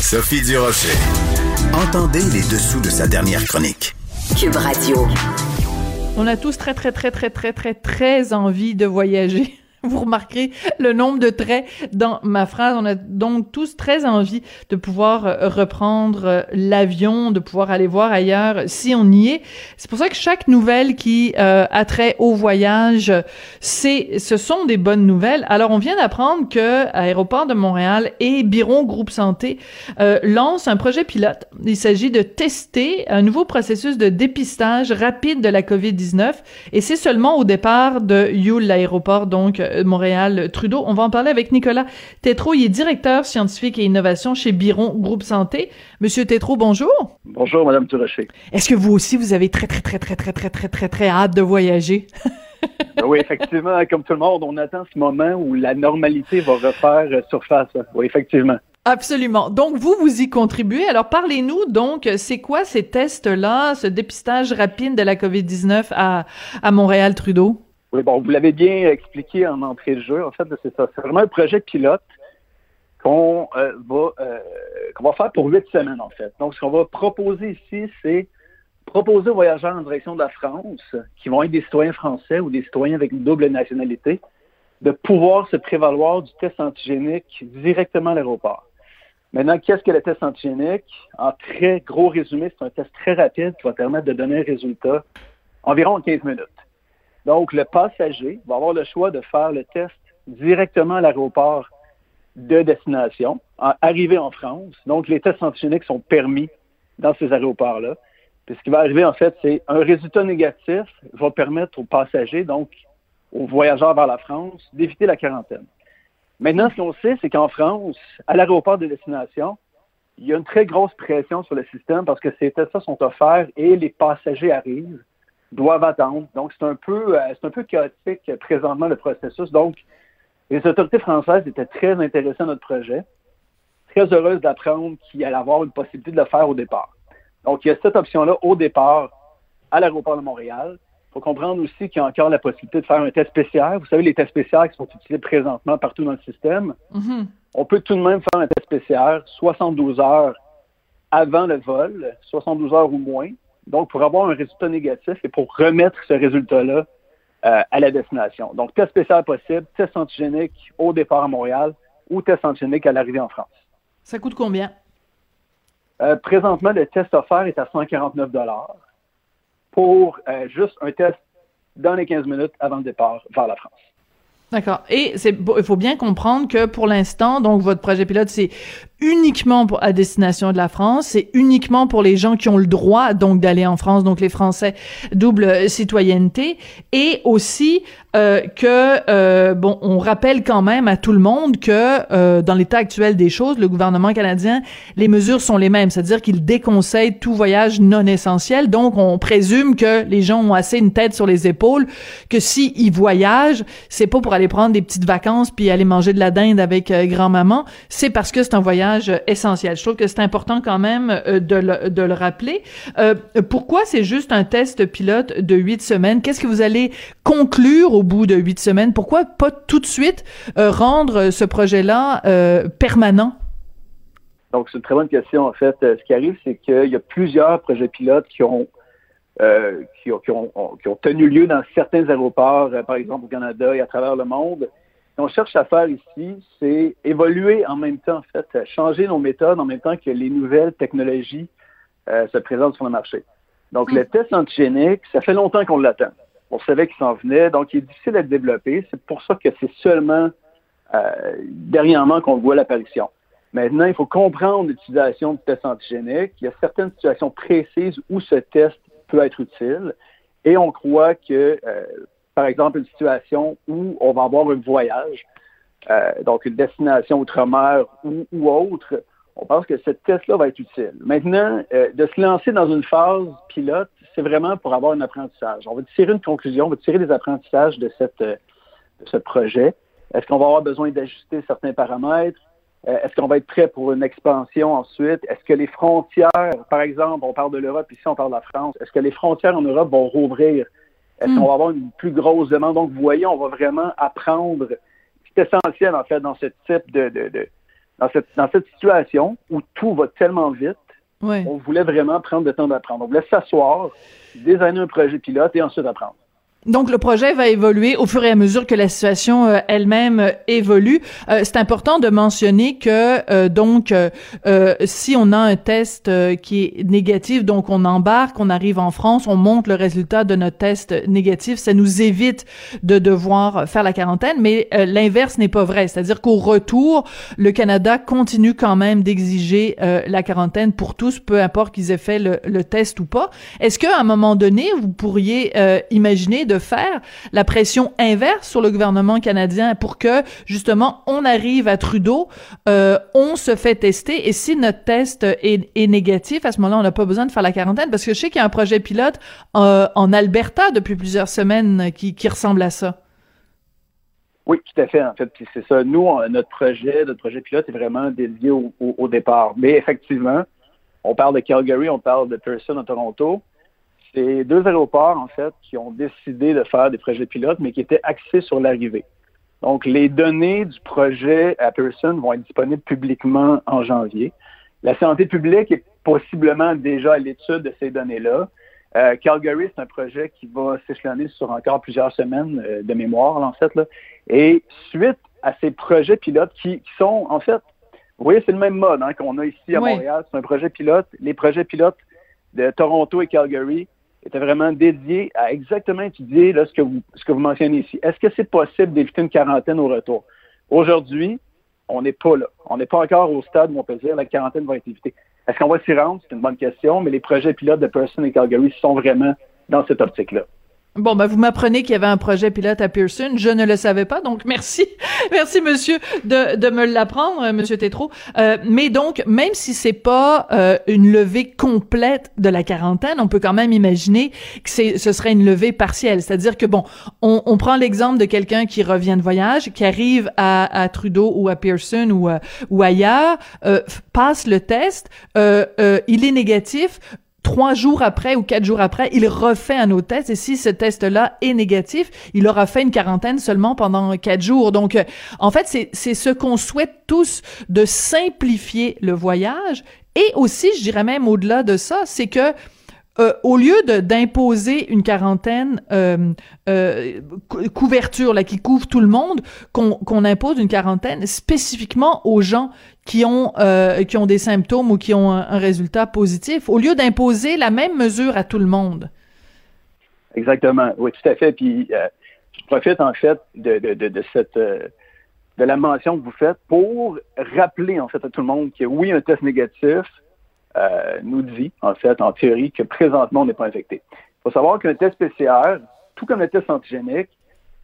Sophie Durocher. Entendez les dessous de sa dernière chronique. Cube Radio. On a tous très, très, très, très, très, très, très envie de voyager. Vous remarquerez le nombre de traits dans ma phrase. On a donc tous très envie de pouvoir euh, reprendre euh, l'avion, de pouvoir aller voir ailleurs si on y est. C'est pour ça que chaque nouvelle qui euh, a trait au voyage, c'est, ce sont des bonnes nouvelles. Alors, on vient d'apprendre que Aéroport de Montréal et Biron Groupe Santé euh, lancent un projet pilote. Il s'agit de tester un nouveau processus de dépistage rapide de la COVID-19 et c'est seulement au départ de Yule, l'aéroport, donc euh, Montréal-Trudeau. On va en parler avec Nicolas Tétrault. Il est directeur scientifique et innovation chez Biron Groupe Santé. Monsieur Tétrault, bonjour. Bonjour, Madame Turocher. Est-ce que vous aussi, vous avez très, très, très, très, très, très, très, très, très hâte de voyager? Ben oui, effectivement, comme tout le monde, on attend ce moment où la normalité va refaire euh, surface. Oui, effectivement. Absolument. Donc, vous, vous y contribuez. Alors, parlez-nous donc, c'est quoi ces tests-là, ce dépistage rapide de la COVID-19 à, à Montréal-Trudeau? Oui, bon, vous l'avez bien expliqué en entrée de jeu. En fait, c'est ça. C'est vraiment un projet pilote qu'on euh, va euh, va faire pour huit semaines, en fait. Donc, ce qu'on va proposer ici, c'est proposer aux voyageurs en direction de la France, qui vont être des citoyens français ou des citoyens avec une double nationalité, de pouvoir se prévaloir du test antigénique directement à l'aéroport. Maintenant, qu'est-ce que le test antigénique? En très gros résumé, c'est un test très rapide qui va permettre de donner un résultat environ en 15 minutes. Donc, le passager va avoir le choix de faire le test directement à l'aéroport de destination, arrivé en France. Donc, les tests antigéniques sont permis dans ces aéroports-là. Puis ce qui va arriver, en fait, c'est un résultat négatif va permettre aux passagers, donc aux voyageurs vers la France, d'éviter la quarantaine. Maintenant, ce qu'on sait, c'est qu'en France, à l'aéroport de destination, il y a une très grosse pression sur le système parce que ces tests sont offerts et les passagers arrivent, doivent attendre. Donc, c'est un peu, euh, c'est un peu chaotique présentement le processus. Donc, les autorités françaises étaient très intéressées à notre projet, très heureuses d'apprendre qu'il allait avoir une possibilité de le faire au départ. Donc, il y a cette option-là au départ à l'aéroport de Montréal. Il faut comprendre aussi qu'il y a encore la possibilité de faire un test spécial. Vous savez, les tests spéciaux qui sont utilisés présentement partout dans le système. Mhm. On peut tout de même faire un test spécial 72 heures avant le vol, 72 heures ou moins. Donc, pour avoir un résultat négatif et pour remettre ce résultat-là euh, à la destination. Donc, test spécial possible, test antigénique au départ à Montréal ou test antigénique à l'arrivée en France. Ça coûte combien? Euh, présentement, le test offert est à 149 pour euh, juste un test dans les 15 minutes avant le départ vers la France. D'accord. Et il faut bien comprendre que pour l'instant, donc votre projet pilote, c'est uniquement pour, à destination de la France, c'est uniquement pour les gens qui ont le droit donc d'aller en France, donc les Français double citoyenneté, et aussi euh, que euh, bon, on rappelle quand même à tout le monde que euh, dans l'état actuel des choses, le gouvernement canadien, les mesures sont les mêmes, c'est-à-dire qu'il déconseille tout voyage non essentiel. Donc on présume que les gens ont assez une tête sur les épaules que si ils voyagent, c'est pas pour aller prendre des petites vacances puis aller manger de la dinde avec euh, grand-maman, c'est parce que c'est un voyage essentiel. Je trouve que c'est important quand même euh, de, le, rappeler. Euh, pourquoi c'est juste un test pilote de huit semaines? Qu'est-ce que vous allez conclure au bout de huit semaines? Pourquoi pas tout de suite euh, rendre ce projet-là permanent? Donc, c'est une très bonne question, en fait. Ce qui arrive, c'est qu'il y a plusieurs projets pilotes qui, ont, qui, ont, qui, ont, tenu lieu dans certains aéroports, par exemple au Canada et à travers le monde qu'on cherche à faire ici, c'est évoluer en même temps, en fait, changer nos méthodes en même temps que les nouvelles technologies euh, se présentent sur le marché. Donc, le test antigénique, ça fait longtemps qu'on l'attend. On savait qu'il s'en venait, donc il est difficile à développer. C'est pour ça que c'est seulement euh, dernièrement qu'on voit l'apparition. Maintenant, il faut comprendre l'utilisation du test antigénique. Il y a certaines situations précises où ce test peut être utile. Et on croit que euh, par exemple, une situation où on va avoir un voyage, euh, donc une destination outre-mer ou, autre, on pense que ce test-là va être utile. Maintenant, euh, de se lancer dans une phase pilote, c'est vraiment pour avoir un apprentissage. On va tirer une conclusion, on va tirer des apprentissages de, cette, euh, de ce projet. Est-ce qu'on va avoir besoin d'ajuster certains paramètres? Est-ce qu'on va être prêt pour une expansion ensuite? Est-ce que les frontières, par exemple, on parle de l'Europe, ici on parle de la France, est-ce que les frontières en Europe vont rouvrir? Est-ce qu'on va avoir une plus grosse demande? Donc, vous voyez, on va vraiment apprendre. C'est essentiel, en fait, dans ce type de, de, dans cette, dans cette situation où tout va tellement vite, on voulait vraiment prendre le temps d'apprendre. On voulait s'asseoir, designer un projet pilote et ensuite apprendre. Donc le projet va évoluer au fur et à mesure que la situation euh, elle-même euh, évolue. Euh, c'est important de mentionner que donc si on a un test qui est négatif, donc on embarque, on arrive en France, on montre le résultat de notre test négatif, ça nous évite de devoir faire la quarantaine. Mais l'inverse n'est pas vrai, c'est-à-dire qu'au retour, le Canada continue quand même d'exiger la quarantaine pour tous, peu importe qu'ils aient fait le, le, test ou pas. Est-ce qu'à un moment donné, vous pourriez imaginer de faire la pression inverse sur le gouvernement canadien pour que justement on arrive à Trudeau, euh, on se fait tester et si notre test est, négatif, à ce moment-là, on n'a pas besoin de faire la quarantaine parce que je sais qu'il y a un projet pilote euh, en Alberta depuis plusieurs semaines qui, ressemble à ça. Oui, tout à fait. En fait, c'est ça. Nous, notre projet, notre projet pilote est vraiment dédié au, au, départ. Mais effectivement, on parle de Calgary, on parle de Pearson à Toronto. C'est deux aéroports, en fait, qui ont décidé de faire des projets pilotes, mais qui étaient axés sur l'arrivée. Donc, les données du projet à Pearson vont être disponibles publiquement en janvier. La santé publique est possiblement déjà à l'étude de ces données-là. Euh, Calgary, c'est un projet qui va s'échelonner sur encore plusieurs semaines euh, de mémoire, en fait. Là. Et suite à ces projets pilotes qui, sont, en fait, vous voyez, c'est le même mode hein, qu'on a ici à Montréal. C'est un projet pilote. Les projets pilotes de Toronto et Calgary était vraiment dédié à exactement étudier là, ce, que vous, ce que vous mentionnez ici. Est-ce que c'est possible d'éviter une quarantaine au retour? Aujourd'hui, on n'est pas là. On n'est pas encore au stade où on peut dire la quarantaine va être évitée. Est-ce qu'on va s'y rendre? C'est une bonne question, mais les projets pilotes de Person et Calgary sont vraiment dans cette optique-là. Bon, ben vous m'apprenez qu'il y avait un projet pilote à Pearson. Je ne le savais pas, donc merci, merci monsieur de, de me l'apprendre, euh, monsieur Tétrault. Euh, mais donc, même si c'est pas euh, une levée complète de la quarantaine, on peut quand même imaginer que c'est, ce serait une levée partielle. C'est-à-dire que bon, on, on prend l'exemple de quelqu'un qui revient de voyage, qui arrive à, à Trudeau ou à Pearson ou, ou ailleurs, passe le test, il est négatif trois jours après ou quatre jours après, il refait un autre test et si ce test-là est négatif, il aura fait une quarantaine seulement pendant quatre jours. Donc, euh, en fait, c'est ce qu'on souhaite tous de simplifier le voyage et aussi, je dirais même au-delà de ça, c'est que euh, au lieu d'imposer une quarantaine euh, euh, couverture là qui couvre tout le monde, qu'on impose une quarantaine spécifiquement aux gens qui ont qui ont des symptômes ou qui ont un, résultat positif, au lieu d'imposer la même mesure à tout le monde. Exactement, oui, tout à fait. Puis je profite en fait de, de, de, de cette de la mention que vous faites pour rappeler en fait à tout le monde que oui, un test négatif, euh, nous dit, en fait, en théorie, que présentement, on n'est pas infecté. Il faut savoir qu'un test PCR, tout comme le test antigénique,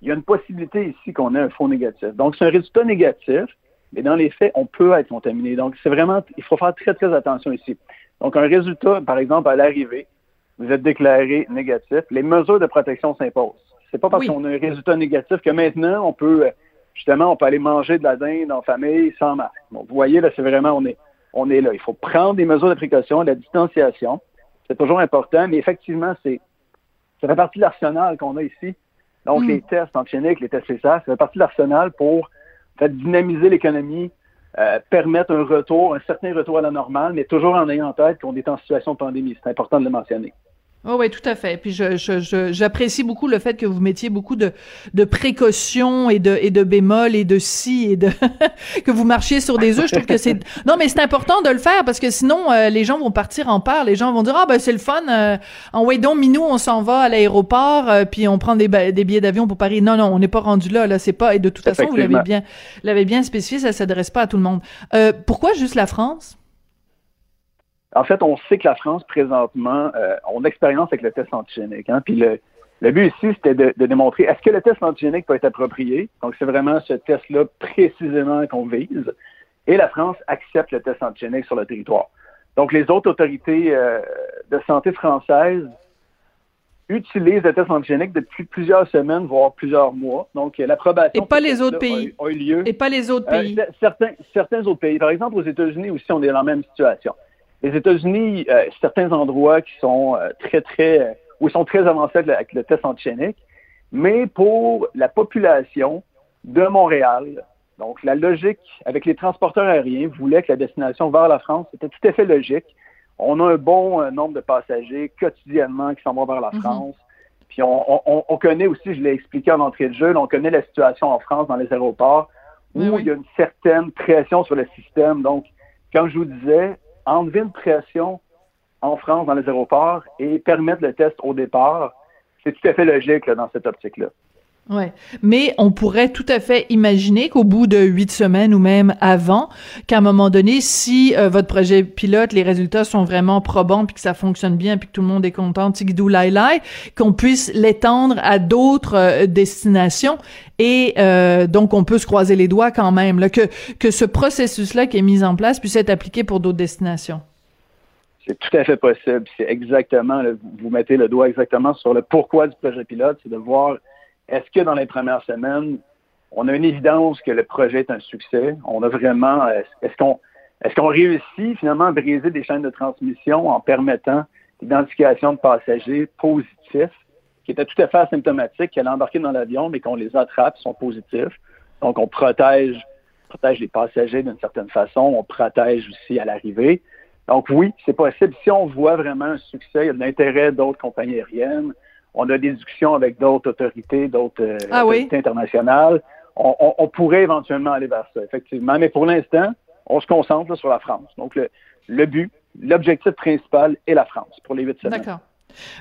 il y a une possibilité ici qu'on ait un faux négatif. Donc, c'est un résultat négatif, mais dans les faits, on peut être contaminé. Donc, c'est vraiment, il faut faire très, très attention ici. Donc, un résultat, par exemple, à l'arrivée, vous êtes déclaré négatif, les mesures de protection s'imposent. C'est pas parce qu'on a un résultat négatif que maintenant, on peut, justement, on peut aller manger de la dinde en famille sans masque. Donc, vous voyez, là, c'est vraiment, on est, on est là. Il faut prendre des mesures de précaution, la distanciation. C'est toujours important, mais effectivement, c'est ça fait partie de l'arsenal qu'on a ici. Donc, hmm. les tests antigéniques, les tests CSA, ça fait partie de l'arsenal pour dynamiser l'économie, euh, permettre un retour, un certain retour à la normale, mais toujours en ayant en tête qu'on est en situation de pandémie. C'est important de le mentionner. Oh oui, tout à fait. Puis je, je, j'apprécie beaucoup le fait que vous mettiez beaucoup de, de précautions et de, et de bémols et de si et de que vous marchiez sur des œufs. Je trouve que c'est non, mais c'est important de le faire parce que sinon euh, les gens vont partir en peur. Les gens vont dire ah ben c'est le fun. Euh, en way donc minou, on s'en va à l'aéroport euh, puis on prend des, des billets d'avion pour Paris. Non non, on n'est pas rendu là. Là c'est pas. Et de toute façon, vous l'avez bien l'avez bien spécifié, ça s'adresse pas à tout le monde. Euh, pourquoi juste la France? En fait, on sait que la France, présentement, euh, on expérience avec le test antigénique. Hein, puis le, le but ici, c'était de, démontrer est-ce que le test antigénique peut être approprié? Donc, c'est vraiment ce test-là précisément qu'on vise. Et la France accepte le test antigénique sur le territoire. Donc, les autres autorités euh, de santé françaises utilisent le test antigénique depuis plusieurs semaines, voire plusieurs mois. Donc, l'approbation. Et pas les autres pays. A, eu lieu. Et pas les autres euh, pays. certains, certains autres pays. Par exemple, aux États-Unis aussi, on est dans la même situation les États-Unis, euh, certains endroits qui sont euh, très, très, où ils sont très avancés avec le, test antigénique, mais pour la population de Montréal, Donc, la logique avec les transporteurs aériens voulait que la destination vers la France était tout à fait logique. On a un bon euh, nombre de passagers quotidiennement qui s'en vont vers la mhm. France. Puis on, connaît aussi, je l'ai expliqué en entrée de jeu, on connaît la situation en France dans les aéroports où il y a une certaine pression sur le système. Donc, comme je vous disais, enlever une pression en France dans les aéroports et permettre le test au départ, c'est tout à fait logique dans cette optique-là. Ouais, mais on pourrait tout à fait imaginer qu'au bout de huit semaines ou même avant, qu'à un moment donné, si euh, votre projet pilote, les résultats sont vraiment probants, puis que ça fonctionne bien, puis que tout le monde est content, qu'on puisse l'étendre à d'autres euh, destinations et euh, donc on peut se croiser les doigts quand même, que que ce processus-là qui est mis en place puisse être appliqué pour d'autres destinations. C'est tout à fait possible. C'est exactement, vous mettez le doigt exactement sur le pourquoi du projet pilote, c'est de voir est-ce que dans les premières semaines, on a une évidence que le projet est un succès? On a vraiment, est-ce qu'on réussit finalement à briser des chaînes de transmission en permettant l'identification de passagers positifs qui étaient tout à fait asymptomatiques, qui allaient embarquer dans l'avion, mais qu'on les attrape, sont positifs? Donc, on protège, protège les passagers d'une certaine façon, on protège aussi à l'arrivée. Donc, oui, c'est possible. Si on voit vraiment un succès, il y a de l'intérêt d'autres compagnies aériennes, on a des discussions avec d'autres autorités, d'autres euh, ah autorités internationales. On, pourrait éventuellement aller vers ça, effectivement. Mais pour l'instant, on se concentre sur la France. Donc, le, le but, l'objectif principal est la France pour les huit semaines. D'accord.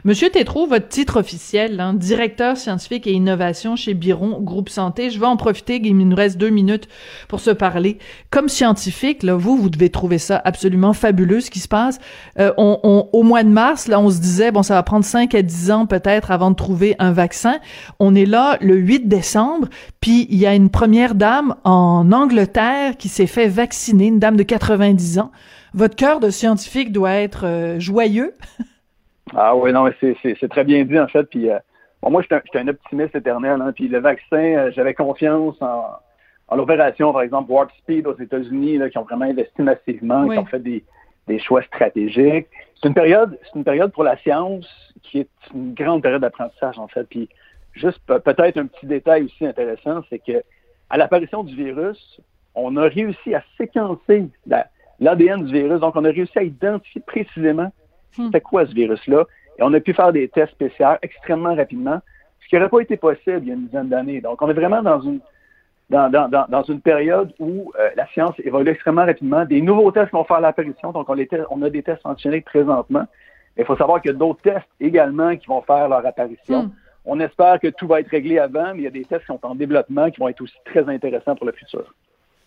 Monsieur Tétrault, votre titre officiel, hein, directeur scientifique et innovation chez Biron Groupe Santé, je vais en profiter, il nous reste deux minutes pour se parler. Comme scientifique, vous, vous devez trouver ça absolument fabuleux, ce qui se passe. Euh, au mois de mars, là, on se disait, bon, ça va prendre 5 à 10 ans peut-être avant de trouver un vaccin. On est là le 8 décembre, puis il y a une première dame en Angleterre qui s'est fait vacciner, une dame de 90 ans. Votre cœur de scientifique doit être euh, joyeux. Ah oui, non, c'est très bien dit, en fait. Puis, euh, moi, j'étais un, un, optimiste éternel. Hein, puis le vaccin, euh, j'avais confiance en, en l'opération, par exemple, Warp Speed aux États-Unis, qui ont vraiment investi massivement, qui ont fait des, des choix stratégiques. C'est une période, c'est une période pour la science qui est une grande période d'apprentissage, en fait. Puis, juste peut-être un petit détail aussi intéressant, c'est que à l'apparition du virus, on a réussi à séquencer l'ADN du virus. Donc, on a réussi à identifier précisément. C'était quoi ce virus-là? Et on a pu faire des tests spéciaux extrêmement rapidement, ce qui n'aurait pas été possible il y a une dizaine d'années. Donc, on est vraiment dans une, dans, dans, dans une période où euh, la science évolue extrêmement rapidement. Des nouveaux tests vont faire l'apparition. Donc, on, on, a des tests antigéniques présentement. Il faut savoir qu'il y a d'autres tests également qui vont faire leur apparition. Hmm. On espère que tout va être réglé avant, mais il y a des tests qui sont en développement qui vont être aussi très intéressants pour le futur.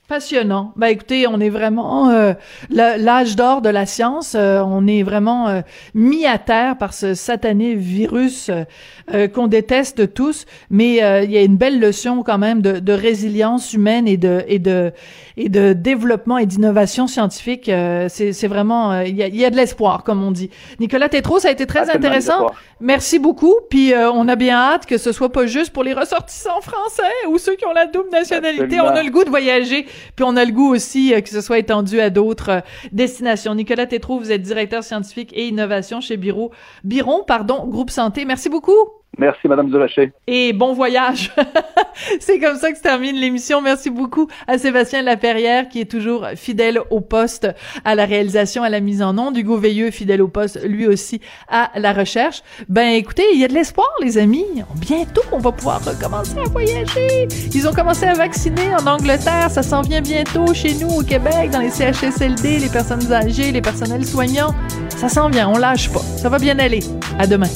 Passionnant. Ben écoutez, on est vraiment euh, l'âge d'or de la science. Euh, on est vraiment euh, mis à terre par ce satané virus qu'on déteste tous. Mais il y a une belle leçon quand même de, de résilience humaine et de et de et de développement et d'innovation scientifique. C'est vraiment il y a, y, a, de l'espoir comme on dit. Nicolas Tétrault, ça a été très intéressant. Merci beaucoup. Puis on a bien hâte que ce soit pas juste pour les ressortissants français ou ceux qui ont la double nationalité. On a le goût de voyager puis on a le goût aussi euh, que ce soit étendu à d'autres euh, destinations. Nicolas Tétrault, vous êtes directeur scientifique et innovation chez Biro, Biron, pardon, Groupe Santé. Merci beaucoup. Merci, Madame Durocher. Et bon voyage. C'est comme ça que se termine l'émission. Merci beaucoup à Sébastien Laperrière, qui est toujours fidèle au poste, à la réalisation, à la mise en onde. Hugo Veilleux, fidèle au poste, lui aussi, à la recherche. Ben, écoutez, il y a de l'espoir, les amis. Bientôt, on va pouvoir recommencer à voyager. Ils ont commencé à vacciner en Angleterre. Ça s'en vient bientôt chez nous, au Québec, dans les CHSLD, les personnes âgées, les personnels soignants. Ça s'en vient. On lâche pas. Ça va bien aller. À demain.